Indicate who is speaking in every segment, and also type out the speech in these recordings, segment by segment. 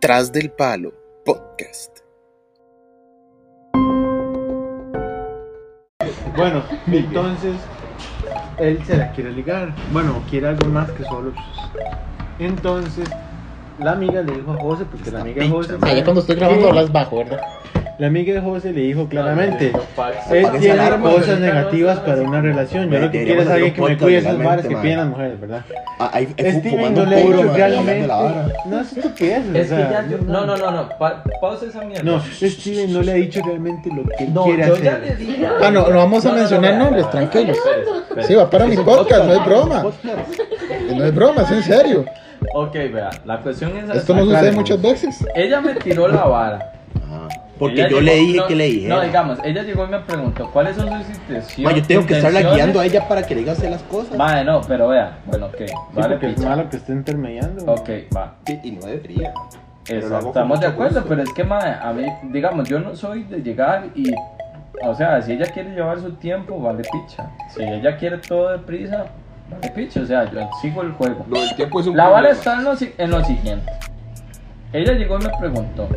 Speaker 1: Tras del Palo Podcast.
Speaker 2: Bueno, entonces él se la quiere ligar. Bueno, quiere algo más que solo. Entonces, la amiga le dijo a José, porque la amiga de José.
Speaker 3: Ah, ya cuando estoy grabando hablas bajo, ¿verdad?
Speaker 2: La amiga de José le dijo claramente: Él tiene cosas negativas para una relación. Yo lo que quiero es alguien que me cuide
Speaker 4: legalmente,
Speaker 2: bares que piden las mujeres, ¿verdad?
Speaker 4: Ah, ahí
Speaker 2: Steven no le ha dicho realmente. No es estupidez.
Speaker 5: Es
Speaker 2: o
Speaker 5: que ya yo. No, no, no, no. pa- pausa esa mierda.
Speaker 2: No, Steven no le ha dicho realmente lo que quiere
Speaker 5: yo
Speaker 2: hacer.
Speaker 5: ya le dije.
Speaker 3: Ah, no, no vamos a
Speaker 5: No, no,
Speaker 3: mencionar nombres, tranquilos. Sí, va para mi podcast, no es broma. No es broma, es en serio.
Speaker 5: Ok, vea, la cuestión es
Speaker 3: Esto no sucede muchas veces.
Speaker 5: Lle me tiró la vara.
Speaker 4: Porque
Speaker 5: Ella
Speaker 4: yo
Speaker 5: llegó-
Speaker 4: le dije
Speaker 5: no,
Speaker 4: que le dijera.
Speaker 5: No, digamos, ella llegó y me preguntó cuáles son sus intenciones.
Speaker 4: Ma, yo tengo que estarla guiando a ella para que le diga hacer las cosas.
Speaker 5: Madre, no, pero vea, bueno, ok,
Speaker 2: Sí,
Speaker 5: vale,
Speaker 2: porque es
Speaker 5: picha.
Speaker 2: malo que esté intermediando.
Speaker 5: Ok, va.
Speaker 4: Sí, Y no debería.
Speaker 5: Exacto, estamos de acuerdo,
Speaker 4: gusto.
Speaker 5: pero es que, madre, a mí, digamos, yo no soy de llegar y, o sea, si ella quiere llevar su tiempo, vale picha. Si ella quiere todo deprisa, vale picha, o sea, yo sigo el juego.
Speaker 4: Lo del tiempo es un
Speaker 5: La
Speaker 4: problema.
Speaker 5: está en lo, en lo siguiente. Ella llegó y me preguntó,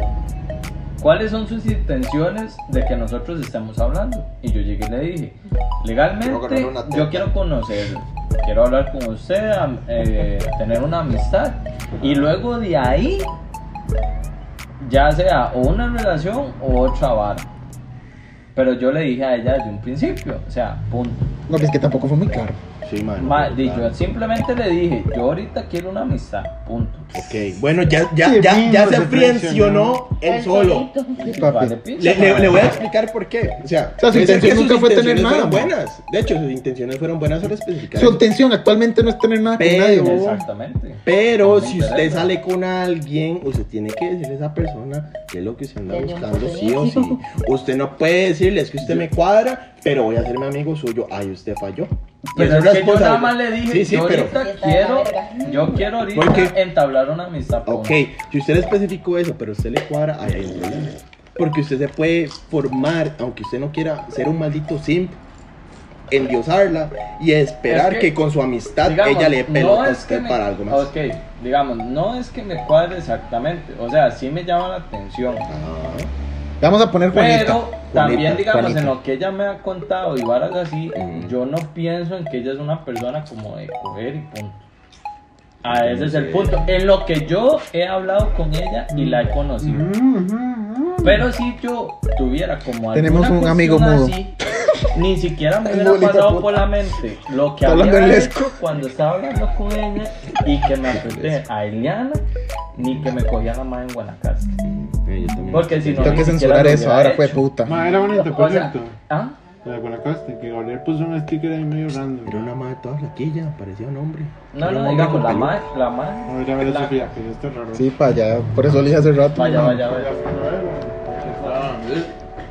Speaker 5: ¿cuáles son sus intenciones de que nosotros estemos hablando? Y yo llegué y le dije, legalmente yo quiero conocerlo, quiero hablar con usted, eh, tener una amistad. Y luego de ahí, ya sea o una relación o otra vara. Pero yo le dije a ella desde un principio, o sea, punto.
Speaker 3: No, pues que tampoco fue muy claro.
Speaker 4: Sí, man.
Speaker 5: Ma- di- yo simplemente le dije, yo ahorita quiero una amistad, punto.
Speaker 4: Ok, bueno, ya, ya, ya, ya se frencionó él solo. Le, le- le voy a explicar por qué. O sea,
Speaker 3: O sea, su
Speaker 4: que
Speaker 3: intención
Speaker 4: sus
Speaker 3: nunca fue tener
Speaker 4: intenciones
Speaker 3: nada,
Speaker 4: fueron
Speaker 3: man.
Speaker 4: buenas. De hecho, sus intenciones fueron buenas solo especificar.
Speaker 3: Su intención actualmente no es tener nada con
Speaker 4: Pero-
Speaker 3: nadie.
Speaker 5: Exactamente.
Speaker 4: Pero
Speaker 5: me
Speaker 4: si usted
Speaker 5: interesa.
Speaker 4: sale con alguien, usted tiene que decirle a esa persona qué es lo que usted anda
Speaker 6: Desde un
Speaker 4: buscando, sí o sí.
Speaker 6: principio.
Speaker 4: Usted no puede decirle, es que usted me cuadra, pero voy a hacerme amigo suyo. Ay, usted falló. Y
Speaker 5: Pero es que yo nada más le dije,
Speaker 4: Sí, sí,
Speaker 5: yo
Speaker 4: pero.
Speaker 5: ahorita quiero, yo quiero ahorita
Speaker 4: ¿Por qué?
Speaker 5: entablar una amistad.
Speaker 4: Ok, si usted le especificó eso, pero usted le cuadra, ahí hay un problema. Porque usted se puede formar, aunque usted no quiera ser un maldito simp, endiosarla y esperar
Speaker 5: Es
Speaker 4: que,
Speaker 5: que,
Speaker 4: con su amistad
Speaker 5: Digamos,
Speaker 4: ella le pelota
Speaker 5: no
Speaker 4: a
Speaker 5: es que
Speaker 4: usted
Speaker 5: me-
Speaker 4: para algo más.
Speaker 5: Ok, digamos, no es que me cuadre exactamente, o sea, sí me llama la atención.
Speaker 4: Ah,
Speaker 3: Vamos a poner Juanita.
Speaker 5: Pero también, digamos,
Speaker 3: Juanita.
Speaker 5: en lo que ella me ha contado y varas así,
Speaker 4: Mm.
Speaker 5: yo no pienso en que ella es una persona como de coger y punto. Ah, ese es el punto. En lo que yo he hablado con ella y la he conocido. Pero si yo tuviera como
Speaker 3: Tenemos un amigo mudo.
Speaker 5: así, ni siquiera me hubiera pasado por la mente lo que había hecho cuando estaba hablando con ella y que me apreté a Eliana, ni que me cogía la mano en Guanacaste. Porque si no,
Speaker 3: Tengo que censurar eso, ahora fue puta.
Speaker 2: Ma, era bonito, por cierto.
Speaker 5: ¿ah?
Speaker 2: La de Guanacaste, que Gabriel puso un sticker ahí medio random.
Speaker 4: Era una madre toda flaquilla, parecía un hombre.
Speaker 5: No,
Speaker 4: Era
Speaker 5: no, digamos,
Speaker 4: con
Speaker 5: la madre, la madre.
Speaker 2: Vamos a ir a ver a
Speaker 5: la-
Speaker 2: Sofía, que ya está raro.
Speaker 3: Sí, para allá. Por eso le dije hace rato.
Speaker 5: Vaya,
Speaker 3: no.
Speaker 5: vaya, vaya.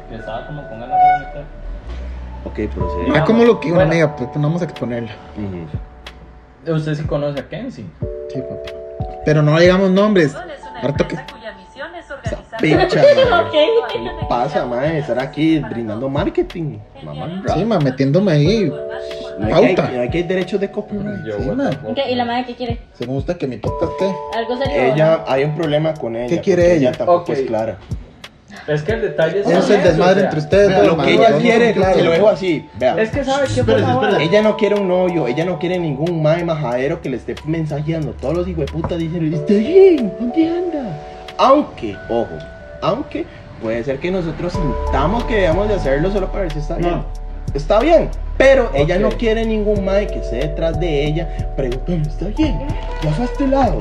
Speaker 5: Que estaba como con ganas de vomitar.
Speaker 4: Ok, procede.
Speaker 3: Ah, como lo que una
Speaker 5: Bueno.
Speaker 3: amiga, pues no vamos a exponerla.
Speaker 5: Usted sí conoce a Kenzie.
Speaker 3: Sí, papi. Pero no digamos nombres. Harto que.
Speaker 7: Organizar.
Speaker 6: Ok.
Speaker 4: ¿Qué pasa, madre? Estar aquí brindando marketing. Mamá,
Speaker 3: Sí, ma, metiéndome ahí.
Speaker 4: no hay, que,
Speaker 3: pauta.
Speaker 4: no hay que hay derechos de copyright.
Speaker 5: Yo,
Speaker 3: Sí, ma.
Speaker 6: ¿Y la madre qué quiere?
Speaker 3: Según usted que mi podcast esté.
Speaker 6: ¿Algo serio?
Speaker 4: Ella, hay un problema con ella.
Speaker 3: ¿Qué quiere ella?
Speaker 4: tampoco
Speaker 5: Ok.
Speaker 4: es clara.
Speaker 5: Es que el detalle es.
Speaker 3: Es el desmadre
Speaker 5: o sea,
Speaker 3: entre ustedes
Speaker 4: Vea, lo que ella quiere,
Speaker 3: son claros.
Speaker 4: se lo dejo así. Vea.
Speaker 5: Es que sabe
Speaker 2: espérese.
Speaker 4: Ella no quiere un novio, ella no quiere ningún mae majadero que le esté mensajeando. Todos los hijueputas dicen, está bien, ¿dónde anda? Aunque, ojo, aunque puede ser que nosotros sintamos que debemos de hacerlo solo para ver si está bien.
Speaker 2: No.
Speaker 4: Está bien, pero ella no quiere ningún mae que esté detrás de ella preguntando, ¿está bien? ¿Ya fue a este lado?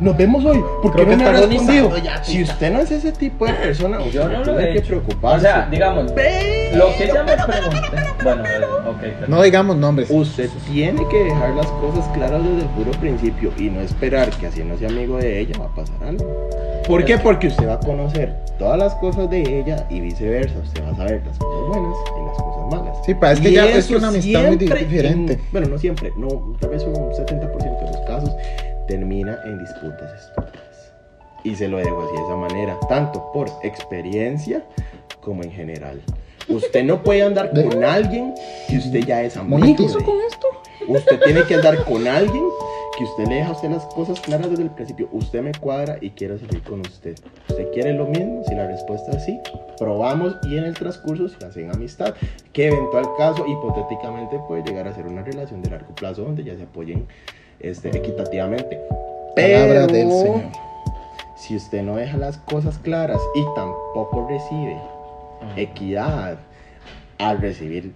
Speaker 4: Nos vemos hoy. ¿Por qué
Speaker 3: Creo
Speaker 4: no me ha
Speaker 3: está
Speaker 4: respondido? Si usted no es ese tipo de persona, usted
Speaker 5: Yo no lo
Speaker 4: tiene
Speaker 5: he
Speaker 4: que
Speaker 5: hecho.
Speaker 4: preocuparse.
Speaker 5: O sea, digamos,
Speaker 4: Pero-
Speaker 5: lo que ella me pregunte. Bueno.
Speaker 3: No digamos nombres.
Speaker 4: Usted tiene que dejar las cosas claras desde el puro principio y no esperar que haciéndose amigo de ella va a pasar algo. ¿Por qué? Porque usted va a conocer todas las cosas de ella y viceversa. Usted va a saber las cosas buenas y las cosas malas.
Speaker 3: Sí, pa, es que
Speaker 4: Y
Speaker 3: ya es que una amistad muy diferente.
Speaker 4: en- bueno, no siempre, no, tal vez un 70% de los casos termina en disputas estúpidas. Y se lo dejo así de esa manera, tanto por experiencia como en general. Usted no puede andar con alguien que usted ya es amigo.
Speaker 3: ¿Monetizo
Speaker 4: de.
Speaker 3: con esto?
Speaker 4: Usted tiene que andar con alguien que usted le deja a usted las cosas claras desde el principio. Usted me cuadra y quiero salir con usted. ¿Usted quiere lo mismo? Si la respuesta es sí, probamos y en el transcurso se hacen amistad. Que eventual caso, hipotéticamente, puede llegar a ser una relación de largo plazo donde ya se apoyen este, equitativamente.
Speaker 3: Palabra
Speaker 4: Pero,
Speaker 3: del Señor.
Speaker 4: Si usted no deja las cosas claras y tampoco recibe equidad al recibir,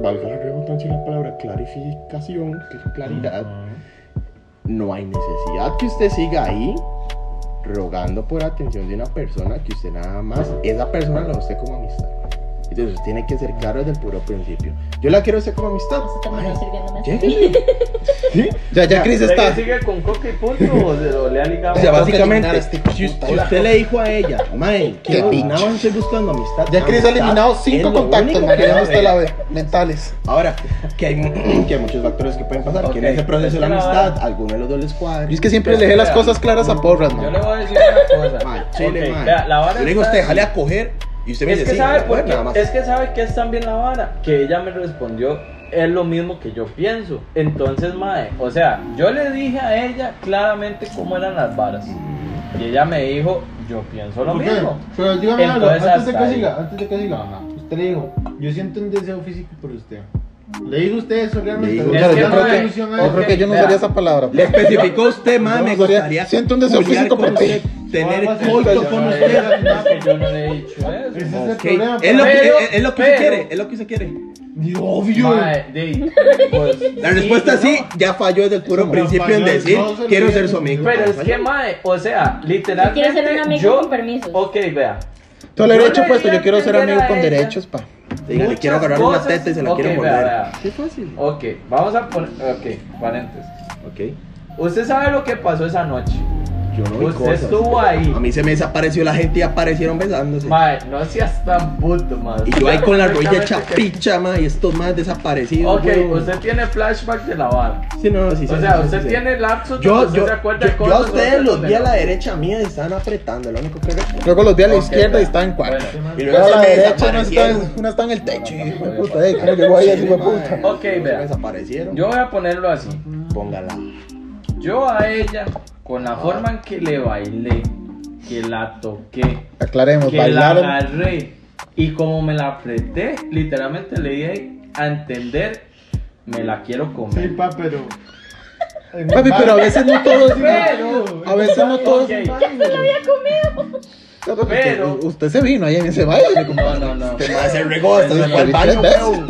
Speaker 4: valga la redundancia la palabra clarificación, que es claridad, no hay necesidad que usted siga ahí rogando por atención de una persona que usted nada más, esa persona a usted como amistad. Entonces tiene que ser claro desde el puro principio. Yo la quiero usted como amistad.
Speaker 6: Terminó
Speaker 4: Ay. ¿Sí?
Speaker 3: Ya, ya Chris
Speaker 5: ¿Usted
Speaker 3: está.
Speaker 5: que sigue con coca y punto o, le ha ligado?
Speaker 4: O sea,
Speaker 3: que
Speaker 4: básicamente,
Speaker 3: este
Speaker 4: si, si usted le dijo a ella, Mae, nada más estoy buscando amistad.
Speaker 3: Ya Chris ha eliminado cinco contactos,
Speaker 4: que
Speaker 3: Mariana, usted la ve. Mentales.
Speaker 4: Ahora, que hay, que hay muchos factores que pueden pasar, que en ese proceso de la
Speaker 5: que
Speaker 4: amistad, alguno de los dos les cuadre.
Speaker 3: Y es que siempre le dejé las cosas claras a Porras,
Speaker 5: Yo le voy a decir una cosa.
Speaker 4: Mae, chile, mae. Yo le digo a usted, déjale a coger, y usted me
Speaker 5: Es
Speaker 4: dice,
Speaker 5: que
Speaker 4: sí,
Speaker 5: sabe
Speaker 4: bueno,
Speaker 5: por qué,
Speaker 4: nada más.
Speaker 5: es que sabe que es también la vara, que ella me respondió es lo mismo que yo pienso. Entonces, mae, o sea, yo le dije a ella claramente cómo eran las varas. Y ella me dijo, yo pienso lo mismo.
Speaker 2: Pero dígame algo,
Speaker 5: Entonces,
Speaker 2: antes de que
Speaker 5: ahí.
Speaker 2: siga, antes de que siga.
Speaker 5: Ajá.
Speaker 2: Usted le dijo, yo siento un deseo físico por usted. ¿Le dijo usted eso realmente?
Speaker 4: Le digo,
Speaker 2: ¿Le
Speaker 5: Es
Speaker 2: dio
Speaker 5: que
Speaker 2: la
Speaker 5: no,
Speaker 2: solución a
Speaker 3: Yo creo que yo no usaría esa palabra.
Speaker 4: Le especificó usted,
Speaker 3: No,
Speaker 4: me gustaría
Speaker 3: siento un deseo físico por ti.
Speaker 4: usted, tener coito con
Speaker 5: no,
Speaker 4: usted.
Speaker 5: es yo no le he dicho eso.
Speaker 2: El
Speaker 4: lo que, se quiere, es lo que se quiere.
Speaker 2: Obvio.
Speaker 5: Mae, de- pues,
Speaker 4: La respuesta
Speaker 5: sí,
Speaker 4: sí, ya falló desde el puro
Speaker 2: No,
Speaker 4: principio en decir,
Speaker 2: no
Speaker 4: quiero ser su amigo.
Speaker 5: Pero es que, mae, o sea, literalmente.
Speaker 6: quiere ser un amigo
Speaker 5: yo,
Speaker 6: con permisos.
Speaker 5: Ok, vea.
Speaker 3: Todo le
Speaker 5: Yo
Speaker 3: hecho
Speaker 5: le
Speaker 3: puesto, yo quiero ser amigo con derechos, pa.
Speaker 4: Dígale,
Speaker 5: muchas
Speaker 4: quiero agarrar una teta y se la
Speaker 5: Ok,
Speaker 4: quiero
Speaker 5: vea,
Speaker 4: morder.
Speaker 5: vea.
Speaker 4: Qué fácil.
Speaker 5: Ok, vamos a poner. Ok, paréntesis.
Speaker 4: Ok.
Speaker 5: Usted sabe lo que pasó esa noche.
Speaker 4: Yo no vi
Speaker 5: Usted
Speaker 4: cosas.
Speaker 5: estuvo ahí.
Speaker 4: A mí se me desapareció la gente y aparecieron besándose.
Speaker 5: Mae, no seas tan puto, mae.
Speaker 4: Y yo ahí con la rodilla hecha picha, ma, y estos más desaparecidos.
Speaker 5: Ok,
Speaker 4: weón.
Speaker 5: usted tiene flashback de la vara.
Speaker 4: Sí, no, sí, sí,
Speaker 5: O sea,
Speaker 4: sí,
Speaker 5: usted
Speaker 4: sí.
Speaker 5: tiene lapsos
Speaker 4: Yo, yo,
Speaker 5: se acuerda
Speaker 4: yo,
Speaker 5: de
Speaker 4: yo a ustedes los vi a
Speaker 5: no.
Speaker 4: la derecha mía y estaban apretando, lo único que.
Speaker 3: Luego los vi a la izquierda y estaba en cuatro.
Speaker 5: Bueno,
Speaker 4: Y luego
Speaker 3: a la derecha no está,
Speaker 4: desaparecieron.
Speaker 3: en- una está en el techo, hijo de puta. ey, ¿Cómo llegó ahí así, puta?
Speaker 5: Ok, vea.
Speaker 4: desaparecieron.
Speaker 5: Yo voy a ponerlo así.
Speaker 4: Póngala.
Speaker 5: Yo a ella, con la forma en que le bailé, que la toqué,
Speaker 3: Aclaremos,
Speaker 5: que la
Speaker 3: bailaron.
Speaker 5: agarré y como me la apreté, literalmente le di a entender, me la quiero
Speaker 2: Sí,
Speaker 5: comer.
Speaker 2: pa, pero.
Speaker 3: Papi, pero a veces no todos.
Speaker 5: Pero,
Speaker 3: A veces no todos.
Speaker 5: Ok.
Speaker 3: Papi, usted-
Speaker 5: pero-
Speaker 3: Usted se vino ahí en ese baile.
Speaker 5: No, no, no.
Speaker 4: Ma se regó, hasta se fue al baño, weón.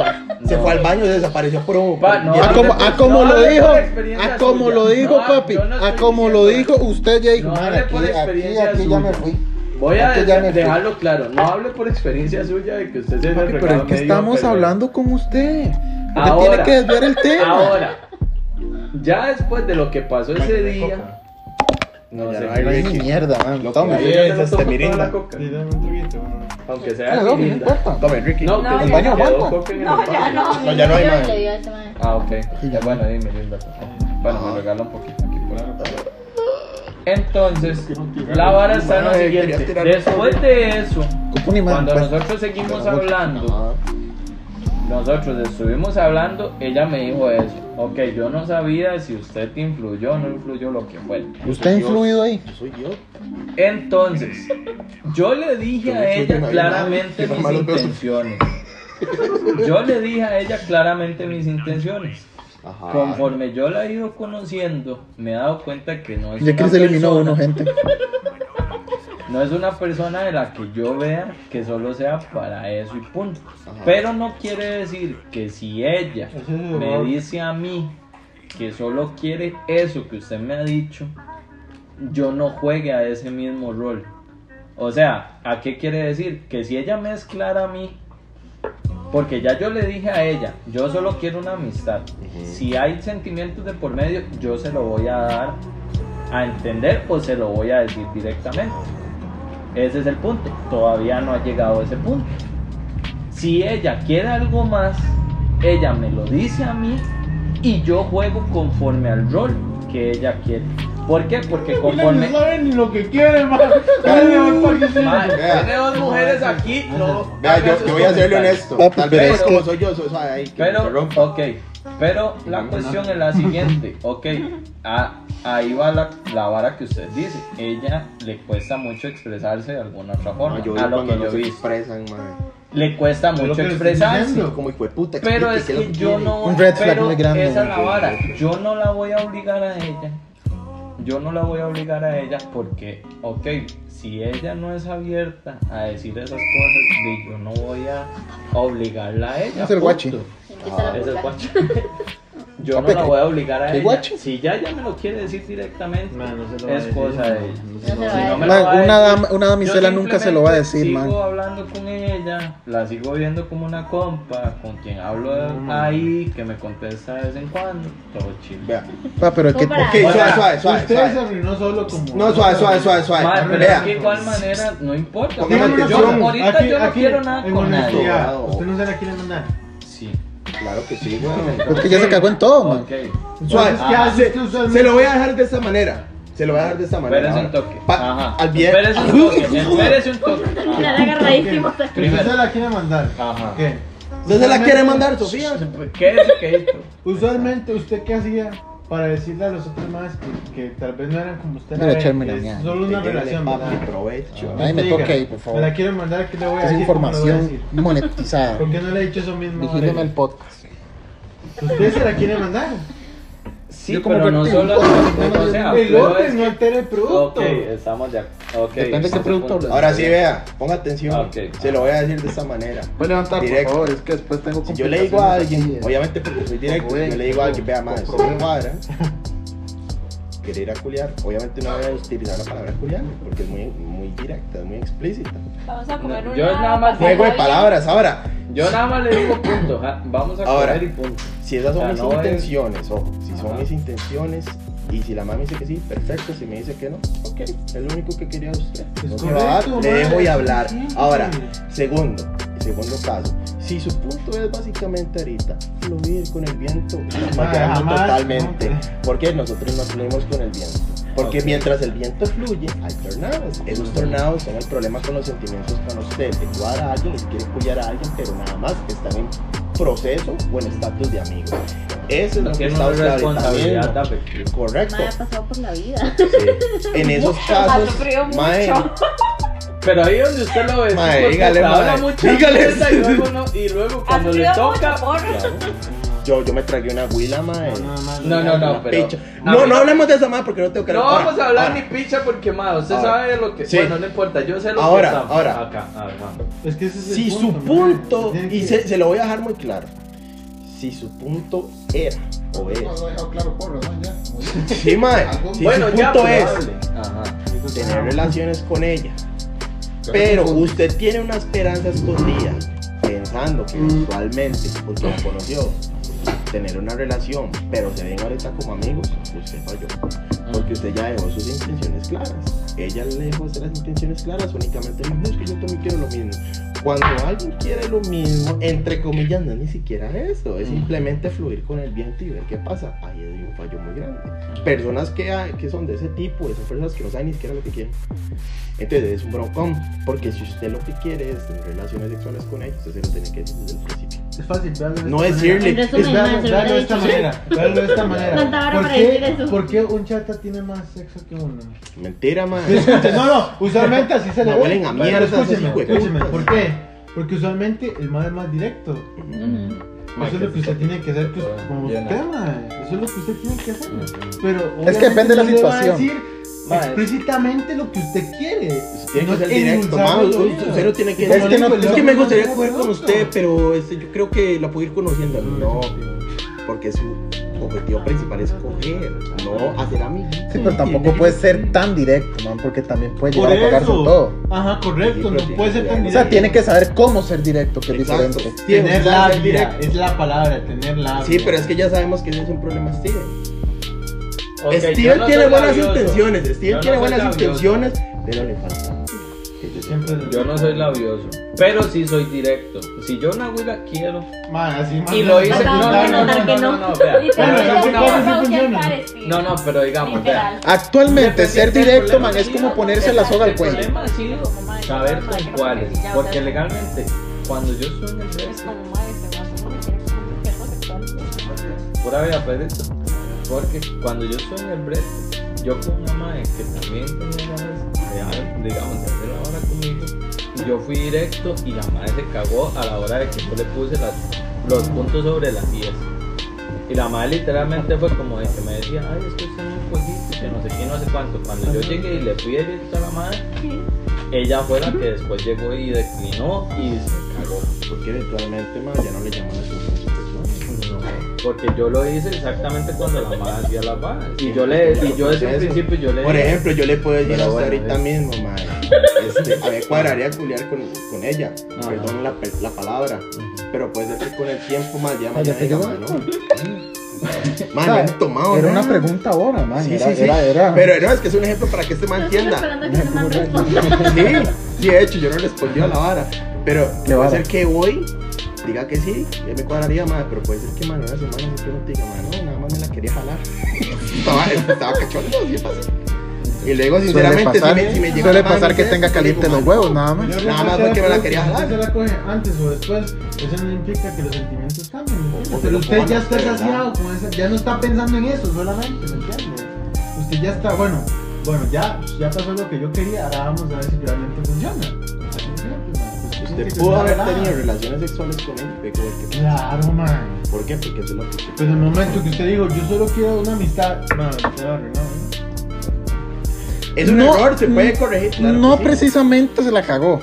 Speaker 4: Se
Speaker 5: No.
Speaker 4: fue al baño y desapareció por un.
Speaker 5: Pa, no,
Speaker 3: A como, a como
Speaker 5: no
Speaker 3: lo dijo, a como
Speaker 5: suya.
Speaker 3: lo dijo,
Speaker 5: No,
Speaker 3: papi, a como lo dijo, usted ya dijo,
Speaker 5: No
Speaker 3: "Man,
Speaker 5: hable
Speaker 3: aquí,
Speaker 5: por
Speaker 3: aquí,
Speaker 5: experiencia
Speaker 3: aquí ya me fui.
Speaker 5: Voy a dejarlo claro, no hable por experiencia suya de que usted se
Speaker 3: Papi, pero es que estamos hablando con usted. Porque
Speaker 5: Ahora.
Speaker 3: tiene que desviar el tema.
Speaker 5: Ahora, ya después de lo que pasó ese día, no,
Speaker 4: No, ya no hay
Speaker 3: No
Speaker 4: Ricky.
Speaker 3: mierda, man.
Speaker 4: Lo
Speaker 3: Tome.
Speaker 5: ya
Speaker 4: es este mirinda.
Speaker 2: Sí, dame un.
Speaker 5: Aunque sea
Speaker 3: no
Speaker 5: mirinda.
Speaker 3: importa.
Speaker 4: Tome, Ricky.
Speaker 5: No,
Speaker 6: No,
Speaker 5: se
Speaker 3: baño aguanta.
Speaker 5: el
Speaker 6: No, ya no.
Speaker 4: No, ya no hay, man.
Speaker 5: Ah, ok.
Speaker 3: Ya.
Speaker 5: Bueno, dime, linda. Bueno, me regala un poquito aquí por. Entonces, la vara está en lo siguiente. Después de eso, cuando
Speaker 3: pues.
Speaker 5: nosotros seguimos hablando. Nosotros estuvimos hablando, ella me dijo eso. Ok, yo no sabía si usted te influyó o no influyó lo que fue.
Speaker 3: ¿Usted ha influido ahí?
Speaker 4: Yo soy yo.
Speaker 5: Entonces, yo le dije
Speaker 4: Yo
Speaker 5: a ella claramente mis intenciones. Yo le dije a ella claramente mis intenciones.
Speaker 4: Ajá.
Speaker 5: Conforme yo la he ido conociendo, me he dado cuenta que no es
Speaker 3: Ya
Speaker 5: una
Speaker 3: que se eliminó
Speaker 5: persona-
Speaker 3: uno, gente.
Speaker 5: no es una persona de la que yo vea que solo sea para eso y punto.
Speaker 4: Ajá.
Speaker 5: Pero no quiere decir que si ella
Speaker 2: es
Speaker 5: me dice a mí que solo quiere eso que usted me ha dicho, yo no juegue a ese mismo rol. O sea, ¿a qué quiere decir? Que si ella me es clara a mí, porque ya yo le dije a ella, yo solo quiero una amistad. Si hay sentimientos de por medio, yo se lo voy a dar a entender o se lo voy a decir directamente. Ese es el punto. Todavía no ha llegado a ese punto. Si ella quiere algo más, ella me lo dice a mí y yo juego conforme al rol que ella quiere. ¿Por qué? Porque conforme...
Speaker 2: No sabe ni lo que quiere, man.
Speaker 5: Dos mujeres aquí, no.
Speaker 4: Vea,
Speaker 5: haga
Speaker 4: yo, yo voy a serle honesto. Tal
Speaker 3: pero
Speaker 4: vez
Speaker 3: es
Speaker 4: como soy yo, soy, ahí,
Speaker 5: Pero, ok. Pero la cuestión es la siguiente, ok, a- ahí va la, la vara que usted dice, ella le cuesta mucho expresarse de alguna otra forma,
Speaker 4: No, yo
Speaker 5: a
Speaker 4: vi
Speaker 5: lo que yo
Speaker 4: expresan, mae.
Speaker 5: le cuesta mucho expresarse.
Speaker 4: Como hijo de puta.
Speaker 5: pero es que yo
Speaker 4: quiere.
Speaker 5: no,
Speaker 3: Un red flag
Speaker 5: pero
Speaker 3: muy grande.
Speaker 5: esa es la vara, yo no la voy a obligar a ella, yo no la voy a obligar a ella porque, ok, si ella no es abierta a decir esas cosas, de yo no voy a obligarla a ella.
Speaker 3: Es el guachi.
Speaker 6: la
Speaker 5: Es el
Speaker 6: boca.
Speaker 5: Yo no la voy a obligar a
Speaker 3: ¿qué
Speaker 5: ella.
Speaker 3: guacho?
Speaker 5: Si ya ella me lo quiere decir directamente,
Speaker 2: Man, no se lo va a
Speaker 5: es cosa de ella.
Speaker 2: no a
Speaker 6: a
Speaker 5: me
Speaker 3: Man,
Speaker 5: lo va a
Speaker 3: una
Speaker 5: decir.
Speaker 3: dama- una damisela nunca se lo va a decir,
Speaker 5: sigo
Speaker 3: man.
Speaker 5: hablando con ella, la sigo viendo como una compa, con quien hablo ahí, que me contesta de vez en cuando, todo.
Speaker 4: Vea.
Speaker 3: Pa, pero es que.
Speaker 6: Compara.
Speaker 4: Ok,
Speaker 5: O sea,
Speaker 4: suave, suave, suave.
Speaker 2: Usted se arruinó solo como.
Speaker 4: No, suave, suave, suave, suave.
Speaker 5: Pero
Speaker 4: Vea.
Speaker 5: es que de igual manera no importa. Ahorita yo no quiero nada con nadie.
Speaker 2: Usted no se la quiere mandar.
Speaker 5: Sí.
Speaker 4: Claro que sí, weón.
Speaker 3: Es que ya se cagó en todo, man.
Speaker 5: Ok.
Speaker 4: Suave.
Speaker 2: Entonces, ¿qué
Speaker 5: Ajá.
Speaker 2: haces
Speaker 4: Se, se lo voy a dejar de esta manera. Se lo voy a dejar de esta manera.
Speaker 5: Espérese un toque.
Speaker 4: pa-
Speaker 5: Ajá.
Speaker 4: Al bien.
Speaker 5: Espérese un toque. Espérese un toque.
Speaker 6: Ya
Speaker 5: Ajá.
Speaker 6: le agarradísimo.
Speaker 2: Usted
Speaker 5: Primero.
Speaker 2: se la quiere mandar.
Speaker 5: Ajá.
Speaker 2: ¿Qué?
Speaker 4: ¿Usted se la quiere mandar, Sofía?
Speaker 5: ¿Qué es lo que hizo?
Speaker 2: Usualmente, ¿usted qué hacía para decirle a los otros más que, que tal vez no eran como usted?
Speaker 3: Mira,
Speaker 2: la ve?
Speaker 3: echarme la
Speaker 2: Es
Speaker 3: mierda.
Speaker 2: solo una relación,
Speaker 4: papi,
Speaker 2: ¿verdad?
Speaker 4: provecho.
Speaker 3: Ay, me
Speaker 2: diga,
Speaker 3: ahí, por favor.
Speaker 2: Me la quiero mandar, ¿qué le voy a
Speaker 3: Es
Speaker 2: decir? ¿Cómo le voy a
Speaker 3: información
Speaker 2: decir?
Speaker 3: monetizada.
Speaker 2: ¿Por qué no le he dicho eso mismo?
Speaker 3: Vigíleme el podcast.
Speaker 2: ¿Usted se la quiere mandar?
Speaker 5: Sí,
Speaker 3: Yo como
Speaker 5: pero
Speaker 3: que
Speaker 5: no solo.
Speaker 3: un-
Speaker 5: O sea,
Speaker 2: El
Speaker 5: pero
Speaker 2: otro
Speaker 5: es
Speaker 2: no altere el producto.
Speaker 5: Ok, estamos ya. Ok.
Speaker 3: Depende de qué producto.
Speaker 4: Ahora sí, vea, ponga atención.
Speaker 5: Ok.
Speaker 4: Se lo voy a decir de esta manera.
Speaker 3: Puede levantar,
Speaker 4: Directo.
Speaker 3: por favor, es que después tengo
Speaker 4: Si yo le digo a alguien, obviamente porque soy directo, yo le digo a alguien, vea más, esto me cuadra, quiere ir a culiar. Obviamente no voy a utilizar la palabra culiar, porque es muy, muy directa, es muy explícita.
Speaker 6: Vamos a comer
Speaker 5: No,
Speaker 6: una.
Speaker 5: yo nada más-
Speaker 4: Juego de palabras, ahora,
Speaker 5: Yo nada más le digo punto. ja, Vamos a
Speaker 4: Ahora.
Speaker 5: comer y punto.
Speaker 4: si esas son
Speaker 5: O sea,
Speaker 4: mis
Speaker 5: no es-
Speaker 4: intenciones, ojo, si son mis intenciones, y si la mami dice que sí, perfecto, si me dice que no, ok, es lo único que quería usted.
Speaker 2: Es
Speaker 4: No se va a dar,
Speaker 2: correcto,
Speaker 4: le dejo y hablar. Ahora, segundo, segundo caso, si su punto es básicamente ahorita fluir con el viento, estamos totalmente. Porque nosotros no fluimos con el viento. Porque
Speaker 5: Ok.
Speaker 4: mientras el viento fluye, hay tornados. Esos tornados son el problema con los sentimientos con usted. Le cuadra a alguien y se quiere cuidar a alguien, pero nada más están en proceso o en estatus de amigos. Eso es
Speaker 5: No
Speaker 4: lo que
Speaker 5: tiene
Speaker 4: está
Speaker 5: responsabilidad afectiva.
Speaker 4: Correcto.
Speaker 6: Mae, ha pasado por la vida.
Speaker 4: Sí. En esos
Speaker 6: Ha
Speaker 4: casos,
Speaker 6: sufrido
Speaker 4: mae,
Speaker 6: mucho.
Speaker 5: Pero ahí donde usted lo ve,
Speaker 4: Mae, dígale,
Speaker 5: se habla
Speaker 4: mae,
Speaker 5: mucha
Speaker 4: dígale.
Speaker 5: y luego, no, y luego cuando le toca.
Speaker 6: mucho.
Speaker 5: Claro.
Speaker 4: Yo, yo me tragué una huila, mae.
Speaker 5: No, no, no, pero.
Speaker 4: No, no hablemos de esa madre porque no tengo que
Speaker 5: No
Speaker 4: Ahora,
Speaker 5: vamos a hablar
Speaker 4: ahora.
Speaker 5: ni picha porque, más usted
Speaker 4: Ahora.
Speaker 5: sabe de lo que.
Speaker 4: Sí.
Speaker 5: Bueno, no importa, yo sé lo
Speaker 4: Ahora,
Speaker 5: que está
Speaker 4: ahora.
Speaker 5: acá.
Speaker 2: Es que ese es el
Speaker 4: Si su punto, y se, se lo voy a dejar muy claro, si su punto era o es,
Speaker 3: No, lo he dejado claro, porro, ¿no? Ya, como dice.
Speaker 4: sí, mae, si
Speaker 5: bueno,
Speaker 4: su
Speaker 5: ya,
Speaker 4: punto
Speaker 5: pero
Speaker 4: es tener relaciones con ella, pero usted tiene una esperanza escondida, pensando que usualmente, porque la conoció, tener una relación, pero se ven ahorita como amigos, usted falló. Porque usted ya dejó sus intenciones claras. Ella le dejó hacer las intenciones claras, únicamente "No, es que yo también quiero lo mismo. Cuando alguien quiere lo mismo, entre comillas, no es ni siquiera eso, es simplemente fluir con el viento y ver qué pasa. Ahí hay un fallo muy grande. Personas que, que son de ese tipo, son personas que no saben ni siquiera lo que quieren. Entonces es un broncón, porque si usted lo que quiere es tener relaciones sexuales con ella, usted se lo tiene que decir desde el principio.
Speaker 2: Es fácil, véalo de
Speaker 4: No
Speaker 2: esta
Speaker 4: decirle.
Speaker 6: En
Speaker 2: manera.
Speaker 6: resumen,
Speaker 2: Es
Speaker 6: mae,
Speaker 2: véalo,
Speaker 6: se lo
Speaker 2: véalo de
Speaker 6: hubiera
Speaker 2: esta
Speaker 6: dicho.
Speaker 2: manera. Véalo de esta manera.
Speaker 6: Tanta hora
Speaker 2: ¿Por
Speaker 6: para
Speaker 2: qué,
Speaker 6: eso.
Speaker 2: ¿Por qué un chata tiene más sexo que uno?
Speaker 4: Mentira, man.
Speaker 2: No, no, usualmente así se le
Speaker 4: Me
Speaker 2: ve.
Speaker 4: huelen a
Speaker 2: Pero
Speaker 4: mierda esos
Speaker 2: Escúcheme, escúcheme, ¿por qué? Porque usualmente el más es más directo.
Speaker 6: Ujú.
Speaker 2: Eso es lo que usted tiene que hacer pues, como
Speaker 5: Llena.
Speaker 2: usted, mae. Eso es lo que usted tiene que hacer. Pero
Speaker 3: Es que depende de la
Speaker 2: obviamente no le va a
Speaker 3: situación.
Speaker 2: decir
Speaker 5: Mae.
Speaker 2: explícitamente lo que usted quiere.
Speaker 4: Tiene
Speaker 2: No
Speaker 4: que ser directo, Usted no tiene que
Speaker 3: Es que no-
Speaker 4: Es me gustaría coger con usted, pero este, yo creo que la puedo ir conociendo. No, porque su objetivo principal es coger, no hacer amigos.
Speaker 3: Sí, pero tampoco puede ser tan directo, man, porque también puede
Speaker 2: Por
Speaker 3: llegar a
Speaker 2: eso.
Speaker 3: todo.
Speaker 2: Ajá, correcto.
Speaker 4: Sí,
Speaker 2: no
Speaker 4: tiene
Speaker 2: puede
Speaker 4: que
Speaker 2: ser tan
Speaker 4: cuidar.
Speaker 3: O sea,
Speaker 2: directo.
Speaker 3: tiene que saber cómo ser directo, que es
Speaker 4: Exacto.
Speaker 3: diferente.
Speaker 4: Tiene que
Speaker 2: Tener labia,
Speaker 4: directo.
Speaker 2: es la palabra, tener labia.
Speaker 4: Sí, pero es que ya sabemos que ese es un problema Steven. Steven tiene buenas
Speaker 5: labioso.
Speaker 4: intenciones. Steven tiene buenas
Speaker 5: labioso.
Speaker 4: intenciones, pero le falta.
Speaker 2: Yo
Speaker 5: no soy labioso, pero sí soy directo. Si yo una
Speaker 2: güey la quiero,
Speaker 5: y lo hice. No, no, no, no,
Speaker 6: no,
Speaker 5: no, pero digamos, vea.
Speaker 3: Actualmente, ser directo, man, es como ponerse la soga al cuello.
Speaker 5: Saber con cuáles, porque legalmente, cuando yo
Speaker 6: soy un
Speaker 5: Pura vida, perrito. Porque cuando yo estoy en el brete, yo con una madre que también tenía ganas de, digamos, de hacer la hora conmigo, yo fui directo y la madre se cagó a la hora de que yo le puse las- los puntos sobre las 10. Y la madre literalmente fue como de que me decía, ay, es que usted no es jueguito, que no sé qué, no sé cuánto. Cuando yo llegué y le fui directo a la madre, ella fue la que después llegó y declinó y se cagó.
Speaker 4: Porque eventualmente, ma, ya no le llaman a su.
Speaker 5: Porque yo lo hice exactamente cuando la madre hacía las varas. Y yo le, y yo desde un
Speaker 4: Eso.
Speaker 5: principio yo le
Speaker 4: Por ejemplo, yo le puedo decir a usted
Speaker 5: bueno,
Speaker 4: ahorita
Speaker 5: eh.
Speaker 4: mismo, ma, este, a mí me cuadraría culiar con, con ella.
Speaker 5: Ajá.
Speaker 4: Perdón la, la palabra. Pero puede ser que con el tiempo, más ya
Speaker 3: Ah,
Speaker 4: mañana diga, no.
Speaker 3: O
Speaker 4: Man,
Speaker 3: sea,
Speaker 4: me han tomado.
Speaker 3: Era
Speaker 4: ¿no?
Speaker 3: una pregunta ahora, man.
Speaker 4: Sí,
Speaker 3: era,
Speaker 4: sí, sí.
Speaker 3: era, era.
Speaker 4: Pero no, es que es un ejemplo para que este man entienda.
Speaker 6: esperando a que se me responda.
Speaker 4: Sí, sí, de hecho, yo no respondí a la vara. Pero
Speaker 3: ¿Qué
Speaker 4: puede
Speaker 3: vara?
Speaker 4: ser que hoy diga que sí, ya me cuadraría más. Pero puede ser que man, una semana simplemente diga, man, no, nada más me la quería jalar. estaba, estaba cachondo, sí pasa. Y luego,
Speaker 3: Suele
Speaker 4: sinceramente,
Speaker 3: pasar,
Speaker 4: si me, si me llega
Speaker 3: suele pasar que tenga caliente los huevos, nada más.
Speaker 2: Yo
Speaker 4: Nada más porque me la quería jalar.
Speaker 2: Si la coge antes o después, eso no implica que los sentimientos cambien, ¿me entiende?
Speaker 4: O que
Speaker 2: Pero usted ya está saciado con esa, ya no está pensando en eso solamente, ¿me entiende? Usted ya está, bueno, bueno, ya, ya pasó lo que yo quería, ahora vamos a ver si realmente funciona. De
Speaker 4: Usted pudo haber tenido relaciones sexuales con él pegó el que
Speaker 2: Claro, man.
Speaker 4: ¿Por qué? Porque eso es lo que usted
Speaker 2: Pues en el momento que usted dijo, yo solo quiero una amistad, man, se va.
Speaker 4: Es un
Speaker 3: No,
Speaker 4: error, se puede corregir. claro
Speaker 3: no
Speaker 4: que sí.
Speaker 3: precisamente se la cagó.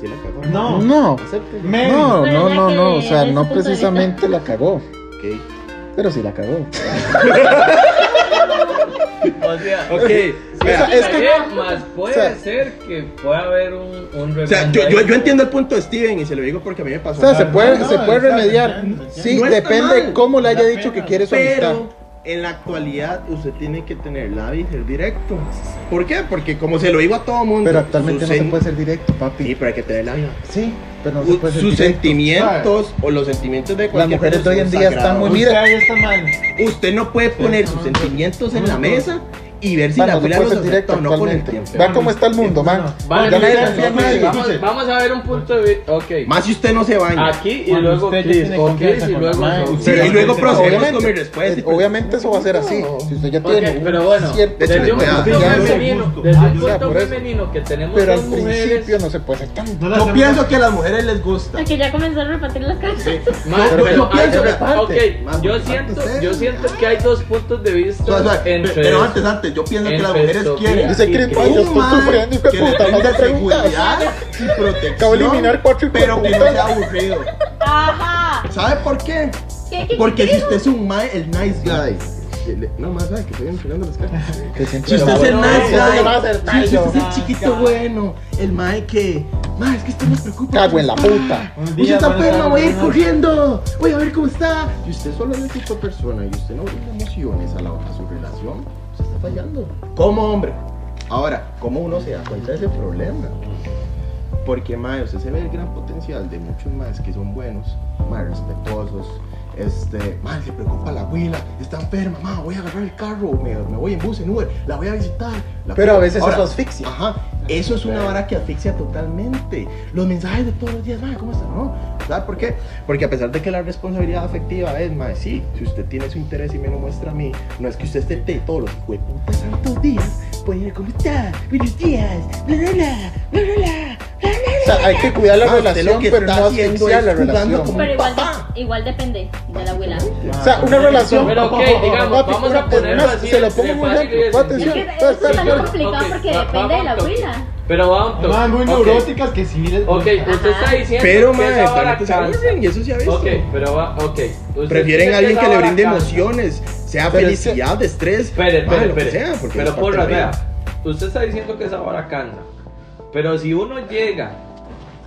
Speaker 4: Sí la cagó.
Speaker 2: No.
Speaker 3: No.
Speaker 4: Acepte.
Speaker 2: Me-
Speaker 3: No, no, no, no. O sea, no precisamente la cagó.
Speaker 4: Ok.
Speaker 3: Pero sí la cagó.
Speaker 5: o sea,
Speaker 4: Ok.
Speaker 3: sea, es que-
Speaker 5: más puede
Speaker 3: o sea-
Speaker 5: ser que pueda haber un, un
Speaker 4: O sea, yo, yo, yo entiendo el punto de Steven y se lo digo porque a mí me
Speaker 3: O
Speaker 4: pasó.
Speaker 3: sea, se puede,
Speaker 2: no,
Speaker 3: se puede remediar. Sí.
Speaker 4: No
Speaker 3: depende
Speaker 4: mal.
Speaker 3: cómo le haya dicho que quiere su amistad.
Speaker 4: Pero en la actualidad usted tiene que tener la ser directo. ¿Por qué? Porque como se lo digo a todo mundo.
Speaker 3: Pero actualmente no se puede ser directo,
Speaker 4: Sí,
Speaker 3: papi.
Speaker 4: pero hay que tener la vida.
Speaker 3: Sí, pero no se puede
Speaker 4: Sus
Speaker 3: directo.
Speaker 4: sentimientos o los sentimientos de
Speaker 3: Las
Speaker 4: cualquier
Speaker 3: mujeres de hoy en día están muy- mira.
Speaker 2: Usted ahí está mal.
Speaker 4: Usted no puede poner sus sentimientos en la mesa y ver si
Speaker 3: Man,
Speaker 4: la
Speaker 3: no se
Speaker 4: abuela
Speaker 3: puede
Speaker 4: los
Speaker 3: directo
Speaker 4: no con el tiempo.
Speaker 3: Vean cómo está el mundo, man.
Speaker 5: Vale, vamos, a ver un punto de vista.
Speaker 4: Más si usted no se baña.
Speaker 5: Aquí y
Speaker 2: Cuando
Speaker 5: luego Chris. Chris y luego.
Speaker 4: Sí, y luego
Speaker 2: Obviamente,
Speaker 4: procedemos con mi
Speaker 3: Obviamente,
Speaker 4: respuesta.
Speaker 3: obviamente eso va a ser así. Si usted ya tiene
Speaker 5: pero
Speaker 3: un
Speaker 5: bueno, desde un punto femenino, desde un punto femenino que tenemos
Speaker 3: pero al
Speaker 5: dos mujeres.
Speaker 3: principio no se puede ser tan.
Speaker 2: No
Speaker 4: Yo pienso que a las mujeres les gusta.
Speaker 6: Porque ya comenzó a repartir las cartas.
Speaker 4: Yo pienso que
Speaker 5: yo siento,
Speaker 4: usted.
Speaker 5: yo siento que hay dos puntos de vista entre
Speaker 4: pero antes, antes, yo pienso que las mujeres quieren.
Speaker 3: Dice
Speaker 5: y.
Speaker 3: "Ay, yo estoy sufriendo, hijo de
Speaker 4: que le
Speaker 3: puta, manda preguntas".
Speaker 4: seguridad y protección.
Speaker 3: Acabo de eliminar cuatro
Speaker 4: Pero que no sea aburrido.
Speaker 6: Ajá.
Speaker 4: ¿Sabe por qué?
Speaker 6: ¿Qué, qué,
Speaker 4: Porque si usted es un mae, el nice guy. No más, ¿sabes? Que estoy enfilando las cartas.
Speaker 3: Que
Speaker 4: Si usted es el nice guy, si usted es el chiquito bueno, el mae que. Mae, es que usted no se preocupa.
Speaker 3: Cago en la
Speaker 4: ¿cómo
Speaker 3: puta.
Speaker 4: Usted está enferma, voy a ir corriendo. Voy a ver cómo está. Y usted solo es el tipo de persona y usted no brinda emociones a, la, a su relación, usted está fallando. Como hombre. Ahora, ¿cómo uno se da cuenta de ese problema? Porque, mae, usted se ve el gran potencial de muchos más que son buenos, más respetuosos. Este, mae, se preocupa la abuela, está enferma, mae, voy a agarrar el carro, me, me voy en bus, en Uber, la voy a visitar. la
Speaker 3: Pero a veces
Speaker 4: Ahora,
Speaker 3: eso asfixia.
Speaker 4: Ajá, eso es una vara que asfixia totalmente. Los mensajes de todos los días, mae, ¿cómo está? No, ¿Sabe por qué? Porque a pesar de que la responsabilidad afectiva es, más sí, si usted tiene su interés y me lo muestra a mí, no es que usted esté todos los putas santos días, puede ir, ¿cómo está? Buenos días, bla, bla, bla, bla, bla.
Speaker 3: O sea, hay que cuidar la
Speaker 4: Ah,
Speaker 3: relación,
Speaker 4: que
Speaker 3: pero no
Speaker 4: está haciendo
Speaker 3: asfixiar la
Speaker 4: es
Speaker 3: relación.
Speaker 4: como-
Speaker 6: Pero igual,
Speaker 4: Papá.
Speaker 6: de- igual depende de la abuela.
Speaker 3: O sea, una relación.
Speaker 5: Pero ok, digamos,
Speaker 3: Papi,
Speaker 5: vamos a ponerlo
Speaker 3: una-
Speaker 5: así
Speaker 3: Se lo pongo muy ejemplo. Pon
Speaker 6: Es
Speaker 3: atención.
Speaker 6: que muy
Speaker 3: espera.
Speaker 6: complicado porque
Speaker 5: va-
Speaker 6: depende de la abuela.
Speaker 5: Pero vamos.
Speaker 2: Mamá, muy neuróticas que sí les
Speaker 5: Ok, usted está
Speaker 6: Ajá.
Speaker 5: diciendo
Speaker 4: Pero,
Speaker 5: vara
Speaker 4: eventualmente se y eso se ha visto.
Speaker 5: Ok, pero va, ok. Usted
Speaker 4: Prefieren a alguien que le brinde emociones, sea
Speaker 3: es
Speaker 4: felicidad, estrés,
Speaker 5: Espere, espere, espere. Pero
Speaker 4: es de la
Speaker 5: vea.
Speaker 4: vida.
Speaker 5: Usted está diciendo que esa vara cansa. Pero si uno llega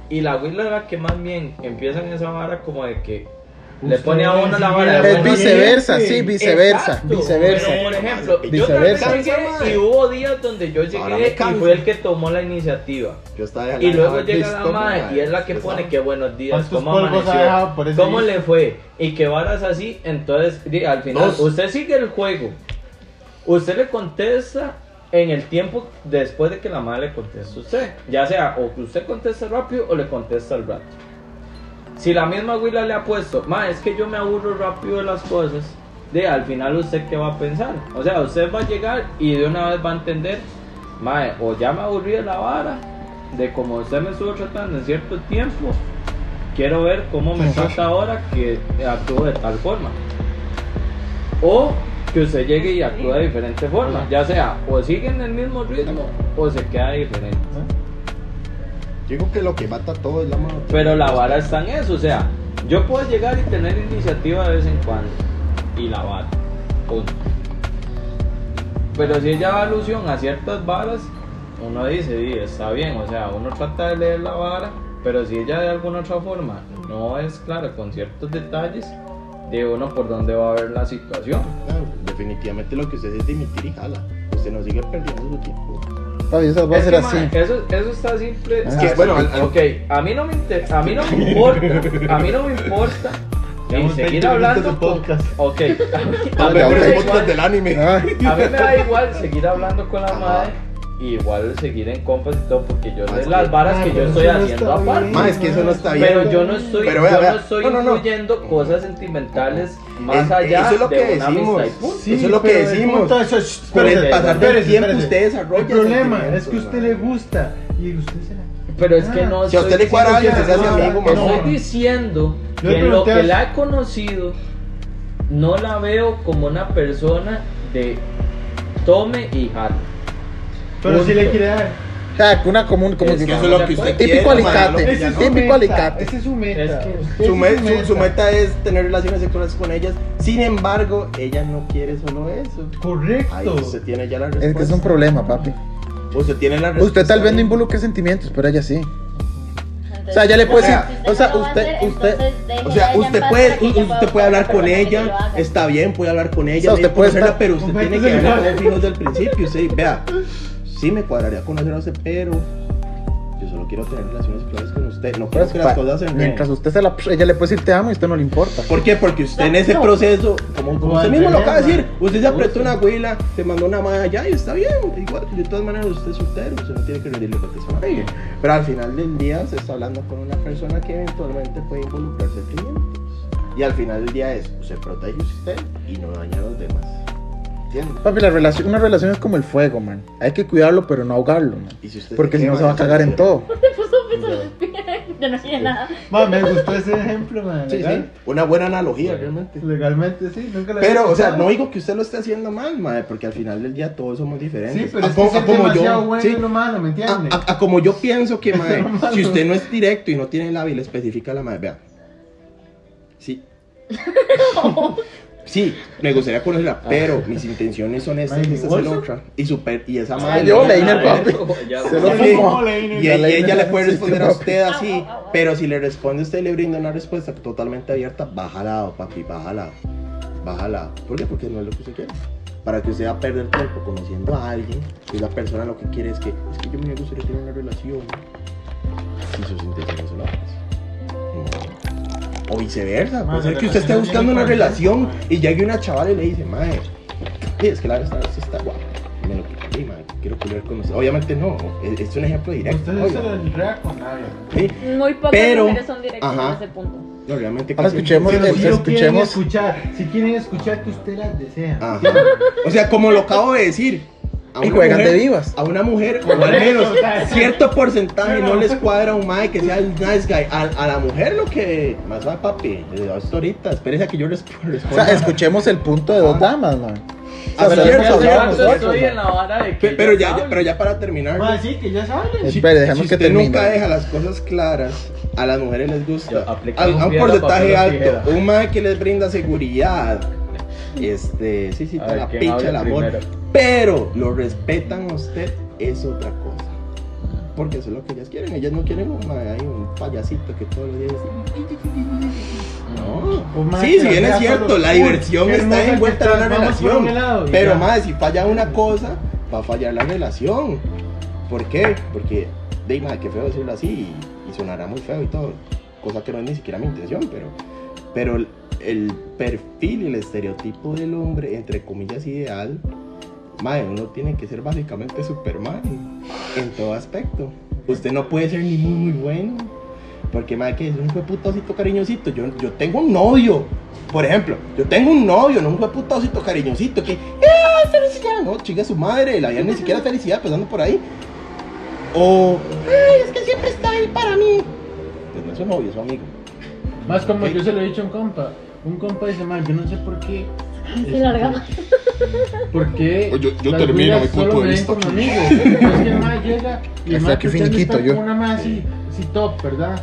Speaker 5: y la abuela es la que más bien empieza en esa vara como de que le pone a uno la vara. de
Speaker 3: Es viceversa,
Speaker 2: Sí,
Speaker 3: viceversa,
Speaker 5: Exacto.
Speaker 3: viceversa.
Speaker 5: Pero, por ejemplo,
Speaker 3: Viceversa.
Speaker 5: yo también y hubo días donde yo llegué y fue el que tomó la iniciativa.
Speaker 4: Yo estaba
Speaker 5: Y luego llega la madre y es la que pone que buenos días,
Speaker 2: ¿Cuántos
Speaker 5: cómo amaneció, le fue y que varas así, entonces al final
Speaker 4: Dos.
Speaker 5: usted sigue el juego. Usted le contesta en el tiempo después de que la madre le conteste a usted. Ya sea o que usted conteste rápido o le contesta al rato. Si la misma abuela le ha puesto, ma, es que yo me aburro rápido de las cosas, de al final usted qué va a pensar. O sea, usted va a llegar y de una vez va a entender, mae, o ya me aburrí de la vara, de como usted me estuvo tratando en cierto tiempo, quiero ver cómo me trata ahora que actúo de tal forma. O que usted llegue y actúe de diferente forma, ya sea o sigue en el mismo ritmo o se queda diferente.
Speaker 4: Yo digo que lo que mata todo es la mano.
Speaker 5: Pero la vara está en eso, o sea, yo puedo llegar y tener iniciativa de vez en cuando y la vara, punto. Pero si ella da alusión a ciertas varas, uno dice, "Di, está bien, o sea, uno trata de leer la vara, pero si ella de alguna otra forma no es clara con ciertos detalles, de uno por dónde va a ver la situación.
Speaker 4: Definitivamente lo que usted es dimitir y jala. Usted no sigue perdiendo su tiempo.
Speaker 3: Eso va a
Speaker 5: Es
Speaker 3: ser
Speaker 5: que,
Speaker 3: así.
Speaker 5: eso, eso está simple.
Speaker 3: Es
Speaker 4: que,
Speaker 5: así.
Speaker 4: bueno, al- al-
Speaker 5: ok, a mí no me inter- a mí no me importa, a mí no me importa y
Speaker 2: Llevamos 20
Speaker 5: seguir hablando
Speaker 2: de
Speaker 5: con,
Speaker 2: podcast.
Speaker 5: ok, a mí, a mí
Speaker 3: Ya,
Speaker 5: me
Speaker 3: ya,
Speaker 5: da
Speaker 3: ya,
Speaker 5: igual-
Speaker 4: podcast del anime.
Speaker 3: Ah,
Speaker 5: a mí me da igual seguir hablando con la madre y igual seguir en compas y todo porque yo
Speaker 4: Más
Speaker 5: sé las varas
Speaker 2: Ah,
Speaker 5: que yo estoy haciendo aparte.
Speaker 4: Ma, es que eso no está bien.
Speaker 5: Pero yo no estoy,
Speaker 4: Pero vea,
Speaker 5: yo
Speaker 4: vea.
Speaker 5: no estoy
Speaker 4: No, no, no.
Speaker 5: incluyendo cosas sentimentales más allá
Speaker 4: eso es lo
Speaker 5: de
Speaker 4: que decimos. Sí, eso es lo que
Speaker 2: pero el
Speaker 4: decimos.
Speaker 2: punto es-
Speaker 4: Con el pasar del tiempo
Speaker 2: espérese.
Speaker 4: usted desarrolla
Speaker 2: El problema es que a usted le gusta y usted se la.
Speaker 5: Pero es que
Speaker 2: Ah,
Speaker 5: no
Speaker 4: Si a usted le cuadra alguien,
Speaker 5: diciendo
Speaker 4: se hace
Speaker 5: que-
Speaker 4: amigo,
Speaker 2: no.
Speaker 5: Estoy diciendo
Speaker 2: Yo
Speaker 5: que lo que la he conocido no la veo como una persona de tome y jale.
Speaker 2: Pero si le quiere dar.
Speaker 3: O sea, una común, como
Speaker 5: Es
Speaker 3: que
Speaker 4: Eso es lo que usted quiere.
Speaker 3: Típico alicate.
Speaker 2: es
Speaker 3: Típico
Speaker 2: meta.
Speaker 3: alicate.
Speaker 2: Ese es su meta.
Speaker 5: Es que-
Speaker 4: Su, me-
Speaker 2: su
Speaker 4: su-
Speaker 2: meta.
Speaker 4: su meta es tener relaciones sexuales con ellas. Sin embargo, ella no quiere solo eso.
Speaker 2: Correcto.
Speaker 4: Ahí usted tiene ya la respuesta.
Speaker 3: Es que es un problema, papi.
Speaker 4: Usted tiene la respuesta.
Speaker 3: Usted tal vez no involucre sentimientos, pero ella sí. O sea, ya le puede
Speaker 4: decir-
Speaker 3: o sea, usted- usted-
Speaker 4: O sea, usted puede, usted puede hablar con ella, está bien, puede hablar con ella,
Speaker 3: O sea, usted puede estar-
Speaker 4: pero usted tiene que hablar con fijos del principio. Usted, vea, sí me cuadraría conocer a usted, pero yo solo quiero tener relaciones sexuales con usted. No quiero
Speaker 3: Pues,
Speaker 4: que las cosas se
Speaker 3: mientras usted se la, ella le puede decir te amo y a usted no le importa.
Speaker 4: ¿Por qué? Porque usted en ese proceso, como, como
Speaker 2: No,
Speaker 4: usted mismo lo acaba de decir, usted se apretó una huila, se mandó una madre allá y está bien. Igual, de todas maneras, usted es soltero, usted no tiene que rendirle protección a nadie. Pero al final del día, se está hablando con una persona que eventualmente puede involucrar sentimientos. Y al final del día es, se protege usted y no daña a los demás.
Speaker 3: Papi, la relación, una relación es como el fuego, man. Hay que cuidarlo, pero no ahogarlo, man.
Speaker 4: Y si usted
Speaker 3: Porque si no se va a cagar en todo.
Speaker 6: Te puso un beso en el pie. Ya no tiene nada.
Speaker 2: Ma, me gustó ese ejemplo, man.
Speaker 4: Sí, sí. Una buena analogía, realmente.
Speaker 2: Legalmente sí, nunca
Speaker 4: Pero, o sea, no digo que usted lo esté haciendo mal, madre, porque al final del día todos somos diferentes.
Speaker 2: Sí, pero
Speaker 4: A
Speaker 2: es que
Speaker 4: a como
Speaker 2: demasiado
Speaker 4: yo-
Speaker 2: bueno
Speaker 4: sí,
Speaker 2: lo malo, ¿me entiendes?
Speaker 4: a, a- a como yo pienso que, madre,
Speaker 2: lo malo.
Speaker 4: si usted no es directo y no tiene la habilidad específica, la madre, vea. Sí. Sí, me gustaría conocerla, pero mis intenciones son estas,
Speaker 2: ¿mi
Speaker 4: esta es la otra. Y, super, y esa
Speaker 3: Ay,
Speaker 4: madre.
Speaker 3: yo, Leiner, papi.
Speaker 5: Ya-
Speaker 3: Se lo.
Speaker 2: Leiner.
Speaker 4: Y, y ella le puede responder a usted así, pero si le responde usted y le brinda una respuesta totalmente abierta, bájala, papi, bájala, bájala. ¿Por qué? Porque no es lo que usted quiere. Para que usted va a perder tiempo conociendo a alguien y la persona lo que quiere es que, es que yo me gustaría tener una relación y sus intenciones son otras. O viceversa, puede ser que usted esté buscando una relación y llegue una chavala y le dice, madre, es que la verdad está, está guapa. Me lo madre, quiero culiar con usted. Obviamente no, es, es un ejemplo directo.
Speaker 2: Usted no se lo con nadie.
Speaker 4: Sí,
Speaker 6: Muy pocas
Speaker 4: Pero-
Speaker 6: mujeres son directas
Speaker 4: Ajá.
Speaker 6: en ese punto.
Speaker 4: no, realmente
Speaker 3: Ahora escuchemos el-
Speaker 2: si lo quieren
Speaker 3: escuchemos.
Speaker 2: escuchar, si quieren escuchar que usted las desea.
Speaker 4: Ajá. O sea, como lo acabo de decir. A
Speaker 3: Y
Speaker 4: una
Speaker 3: juegan
Speaker 4: mujer-
Speaker 3: de vivas.
Speaker 4: A una mujer, o al menos cierto porcentaje no les cuadra un mae que sea el nice guy. A, a la mujer lo que más va, papi. Hasta ahorita, espérese a que yo resp-
Speaker 3: O sea, escuchemos el punto de dos damas, man.
Speaker 4: Ah, cierto,
Speaker 5: estoy
Speaker 3: man.
Speaker 5: en la vara de que
Speaker 4: Pe- pero, ya, pero ya para terminar.
Speaker 2: Ma, sí, que ya saben.
Speaker 3: Es- Espere, dejemos
Speaker 4: si
Speaker 3: que
Speaker 4: usted
Speaker 3: termine.
Speaker 4: nunca deja las cosas claras, a las mujeres les gusta.
Speaker 5: Yo
Speaker 4: A,
Speaker 5: un
Speaker 4: a porcentaje alto.
Speaker 5: tijera.
Speaker 4: Un mae que les brinda seguridad. Este, sí, sí,
Speaker 5: A ver,
Speaker 4: la
Speaker 5: ¿quién
Speaker 4: picha el amor.
Speaker 5: primero?
Speaker 4: Pero lo respetan a usted, es otra cosa. Porque eso es lo que ellas quieren. Ellas no quieren un, ahí, un payasito que todos los días. No.
Speaker 2: Pues,
Speaker 4: Sí, si bien es cierto,
Speaker 2: solo,
Speaker 4: la diversión está envuelta en una relación.
Speaker 2: helado
Speaker 4: Pero más, si falla una cosa, va a fallar la relación. ¿Por qué? Porque, de madre, qué feo decirlo así y, y sonará muy feo y todo. Cosa que no es ni siquiera mi intención, pero, pero el, perfil y el estereotipo del hombre, entre comillas, ideal, madre, uno tiene que ser básicamente Superman en todo aspecto. Usted no puede ser ni muy, muy bueno. Porque, madre, que es un putosito cariñosito. Yo, yo tengo un novio. Por ejemplo, yo tengo un novio, no un putacito cariñosito que, ¡eh, felicidad! No, chica su madre, la vida ni siquiera felicidad pasando por ahí. O, ¡ay, es que siempre está ahí para mí! Pues no es su novio, es su amigo.
Speaker 2: Más como yo se lo he dicho a un compa. Un compa dice, man, yo no sé por qué.
Speaker 6: Se larga.
Speaker 2: ¿Por qué?
Speaker 1: Yo- yo
Speaker 2: las
Speaker 1: termino mi punto
Speaker 2: solo
Speaker 1: de
Speaker 2: me ven
Speaker 1: vista.
Speaker 2: como amigos. Es que el man llega y el estar
Speaker 3: yo.
Speaker 2: con una más así, así top, ¿verdad?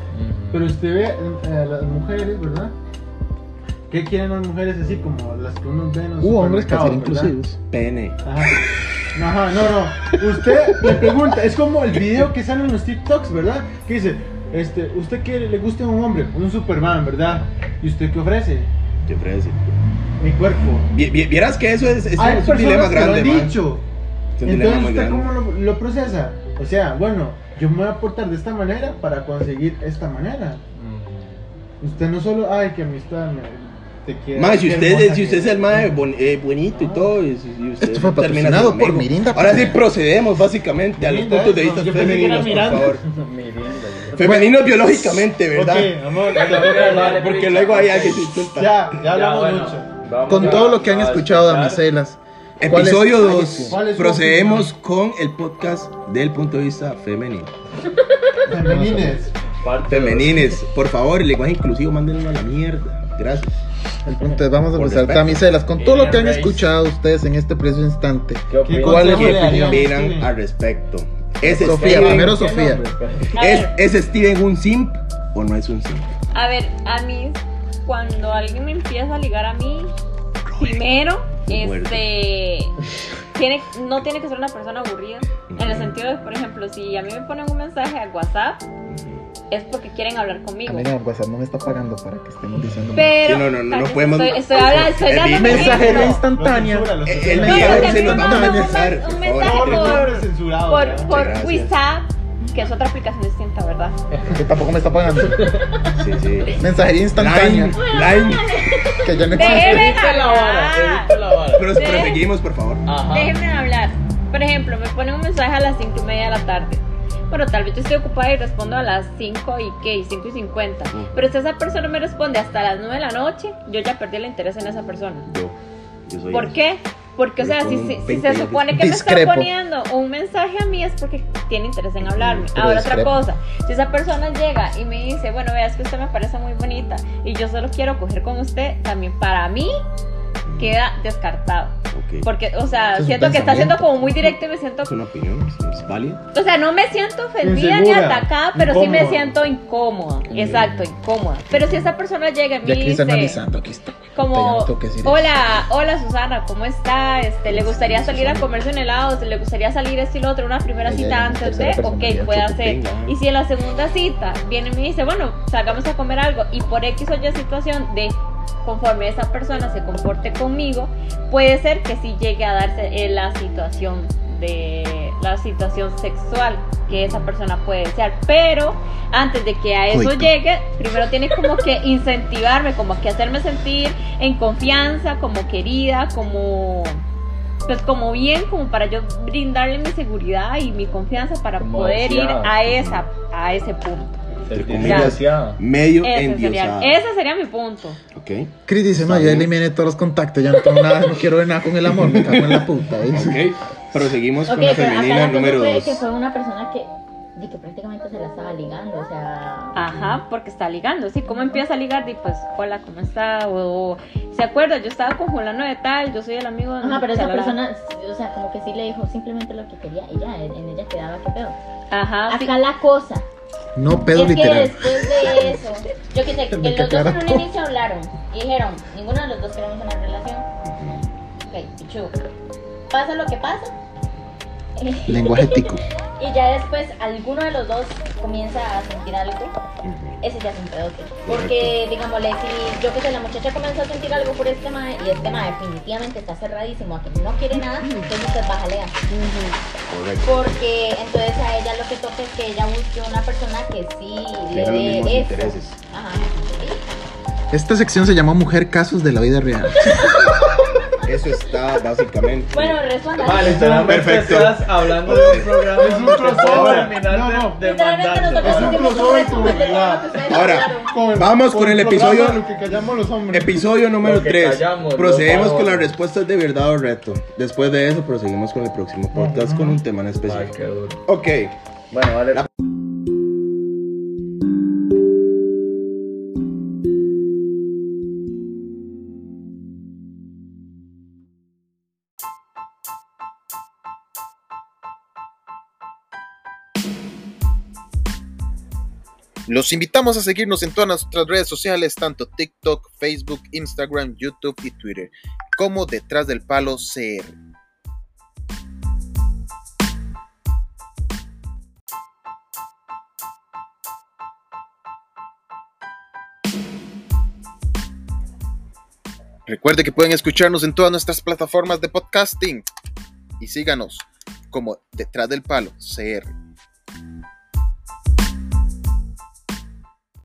Speaker 2: Pero usted ve eh, a las mujeres, ¿verdad? ¿Qué quieren las mujeres así como las que uno ve en los
Speaker 3: Uh, hombres que
Speaker 2: ¿verdad?
Speaker 3: inclusivos.
Speaker 4: Pene.
Speaker 2: Ajá. Ajá, no, no. Usted le pregunta, es como el video que sale en los TikToks, ¿verdad? Que dice, este, ¿usted quiere, le gusta un hombre? Un Superman, ¿verdad? ¿Y usted qué ofrece?
Speaker 4: Te ofrece.
Speaker 2: Mi cuerpo.
Speaker 4: Vi- vi- Vieras que eso es, es
Speaker 2: Hay
Speaker 4: un- es un
Speaker 2: personas
Speaker 4: dilema
Speaker 2: que lo
Speaker 4: grande,
Speaker 2: han
Speaker 4: man.
Speaker 2: dicho.
Speaker 4: Es un dilema
Speaker 2: Entonces,
Speaker 4: muy
Speaker 2: ¿usted
Speaker 4: grande.
Speaker 2: cómo lo, lo procesa? O sea, bueno, yo me voy a portar de esta manera para conseguir esta manera. Usted no solo, ay, que amistad, me, te.
Speaker 4: Más, si usted, si usted es el mae bon- eh, bonito y todo, y, y usted
Speaker 3: Esto fue patrocinado por. Mirinda,
Speaker 4: Ahora sí
Speaker 3: pues.
Speaker 4: procedemos básicamente a los
Speaker 2: Mirinda,
Speaker 4: puntos de vista femeninos, por favor. Femeninos biológicamente, ¿verdad?
Speaker 2: Ok, amor,
Speaker 4: Porque luego hay alguien que
Speaker 2: ya, ya hablamos
Speaker 5: bueno,
Speaker 2: mucho.
Speaker 5: vamos
Speaker 3: Con todo lo que han escuchado, damiselas. ¿cuál es-
Speaker 4: Episodio
Speaker 3: Ay,
Speaker 4: 2.
Speaker 2: ¿Cuál es su
Speaker 4: Procedemos con el podcast del punto de vista femenino.
Speaker 2: Femenines.
Speaker 5: Parte
Speaker 4: Femenines, por favor, el lenguaje inclusivo, mándenlo a la mierda. Gracias.
Speaker 3: El punto es, vamos a empezar.
Speaker 4: respeto.
Speaker 3: Damiselas, con todo lo que han
Speaker 5: Race.
Speaker 3: escuchado ustedes en este preciso instante.
Speaker 5: ¿Qué?
Speaker 3: ¿Cuál es su opinión?
Speaker 4: al respecto? ¿Es
Speaker 3: Sofía,
Speaker 4: Steven,
Speaker 3: primero Sofía.
Speaker 4: ¿es, ¿Es Steven un simp o no es un simp?
Speaker 6: a ver, a mí, cuando alguien me empieza a ligar a mí, primero, este. Tiene, no tiene que ser una persona aburrida. En el sentido de, por ejemplo, si a mí me ponen un mensaje a WhatsApp, es porque quieren hablar conmigo.
Speaker 3: Amiga, WhatsApp no me está pagando para que estemos diciendo.
Speaker 6: Pero.
Speaker 4: Sí, no, no, no, no podemos-
Speaker 6: Estoy, estoy hablando, estoy
Speaker 4: El
Speaker 6: dando
Speaker 3: Mensajería instantánea.
Speaker 4: El día se nos
Speaker 6: me
Speaker 4: va a
Speaker 6: mandan un mensaje por- por. WhatsApp, que es otra aplicación distinta, ¿verdad?
Speaker 3: Que tampoco me está pagando.
Speaker 4: Sí, sí.
Speaker 3: Mensajería instantánea.
Speaker 4: Line, line.
Speaker 3: Que ya no existe.
Speaker 5: La vara, la vara.
Speaker 4: Pero
Speaker 6: Sí.
Speaker 4: proseguimos, por favor.
Speaker 5: Ajá.
Speaker 6: Déjenme hablar. Por ejemplo, me ponen un mensaje a las 5 y media de la tarde. Bueno, tal vez yo estoy ocupada y respondo a las 5 y qué, y 5 y 50.
Speaker 4: Ujú.
Speaker 6: Pero si esa persona me responde hasta las 9 de la noche, yo ya perdí el interés en esa persona.
Speaker 4: Yo, yo soy
Speaker 6: ¿Por
Speaker 4: ese.
Speaker 6: qué? Porque, o sea, si, si- si
Speaker 4: 20
Speaker 6: se supone que me
Speaker 3: Discrepo.
Speaker 6: está poniendo un mensaje a mí es porque tiene interés en hablarme.
Speaker 3: Pero
Speaker 6: Ahora, otra
Speaker 3: discrepo.
Speaker 6: cosa, si esa persona llega y me dice, bueno, veas que usted me parece muy bonita y yo solo quiero coger con usted, también para mí queda descartado.
Speaker 4: Ok.
Speaker 6: Porque, o sea,
Speaker 3: es
Speaker 6: siento que está siendo como muy directo y me siento
Speaker 4: Es una opinión, es, válida.
Speaker 6: o sea, no me siento ofendida ni atacada, pero sí me
Speaker 2: incómoda.
Speaker 6: siento incómoda. Exacto, incómoda. Pero si esa persona llega y me dice
Speaker 3: está analizando, aquí está.
Speaker 6: como, hola, hola Susana, ¿cómo está? Este, ¿Le gustaría salir a comerse un helado? ¿Le gustaría salir esto y lo otro? Una primera
Speaker 3: Ella
Speaker 6: cita antes de, ok, puede hacer. Y si en la segunda cita viene y me dice, bueno, salgamos a comer algo y por X o Y situación de conforme esa persona se comporte conmigo, puede ser que sí llegue a darse eh, la situación de la situación sexual que esa persona puede desear, pero antes de que a eso llegue, primero tiene como que incentivarme, como que hacerme sentir en confianza, como querida, como pues como bien, como para yo brindarle mi seguridad y mi confianza para
Speaker 5: Como
Speaker 6: poder ir a esa a ese punto.
Speaker 5: Sentirse
Speaker 4: comillas,
Speaker 5: deseada.
Speaker 4: Medio
Speaker 6: Ese
Speaker 4: endiosada.
Speaker 6: sería, ese sería mi punto.
Speaker 4: Ok.
Speaker 3: Chris dice, no,
Speaker 4: bien.
Speaker 3: eliminé todos los contactos, ya no tengo nada, no quiero ver nada con el amor, me cago en la puta. ¿eh?
Speaker 4: Ok. Proseguimos
Speaker 6: Ok,
Speaker 4: con la femenina número
Speaker 6: fue
Speaker 4: 2.
Speaker 6: que fue una persona que
Speaker 7: de que prácticamente se la estaba ligando, o sea.
Speaker 6: Ajá, porque está ligando, sí. ¿Cómo empieza a ligar? Di, pues, hola, ¿cómo está? O, o, ¿se acuerda? Yo estaba con fulano de tal, yo soy el amigo de...
Speaker 7: Ajá, pero esa persona, o sea, como que sí le dijo simplemente lo que quería y ya, en ella quedaba que pedo.
Speaker 6: Ajá, sí.
Speaker 7: Acá la cosa
Speaker 3: No pedo
Speaker 7: es que
Speaker 3: literal.
Speaker 7: después de eso, yo que sé, que los dos en un inicio hablaron y dijeron, ninguno de los dos queremos una relación. Ok, pichu. Pasa lo que pasa.
Speaker 3: Lenguaje tico.
Speaker 7: Y ya después alguno de los dos comienza a sentir algo, ese ya es un pedote. Porque, digámosle, si yo que sé, la muchacha comenzó a sentir algo por este mae y este mae definitivamente está cerradísimo a que no quiere nada, entonces usted bájale
Speaker 4: Correcto.
Speaker 7: Porque entonces a ella lo que toca es que ella busque una persona que sí le
Speaker 4: Tiene los mismos
Speaker 7: dé eso.
Speaker 4: intereses.
Speaker 7: Ajá.
Speaker 3: Esta sección se llamó Mujer Casos de la Vida Real.
Speaker 4: Es eso está básicamente.
Speaker 7: Bueno, responda.
Speaker 5: Vale, literalmente
Speaker 4: Perfecto.
Speaker 5: estás hablando de un programa
Speaker 2: Es un crossover. No,
Speaker 5: de-
Speaker 2: no.
Speaker 5: de
Speaker 2: Es un crossover con-
Speaker 7: ustedes
Speaker 4: Ahora.
Speaker 2: Con
Speaker 4: Vamos con el episodio-
Speaker 2: Lo que callamos los hombres.
Speaker 4: Episodio número
Speaker 5: Lo que
Speaker 4: 3.
Speaker 5: callamos,
Speaker 4: Procedemos con las respuestas de verdad o reto. Después de eso, proseguimos con el próximo podcast con un tema en
Speaker 5: Ay,
Speaker 4: específico.
Speaker 5: qué duro.
Speaker 4: Ok.
Speaker 5: Bueno, vale.
Speaker 3: Los invitamos a seguirnos en todas nuestras redes sociales, tanto TikTok, Facebook, Instagram, YouTube y Twitter, como Detrás del Palo CR. Recuerde que pueden escucharnos en todas nuestras plataformas de podcasting y síganos como Detrás del Palo CR.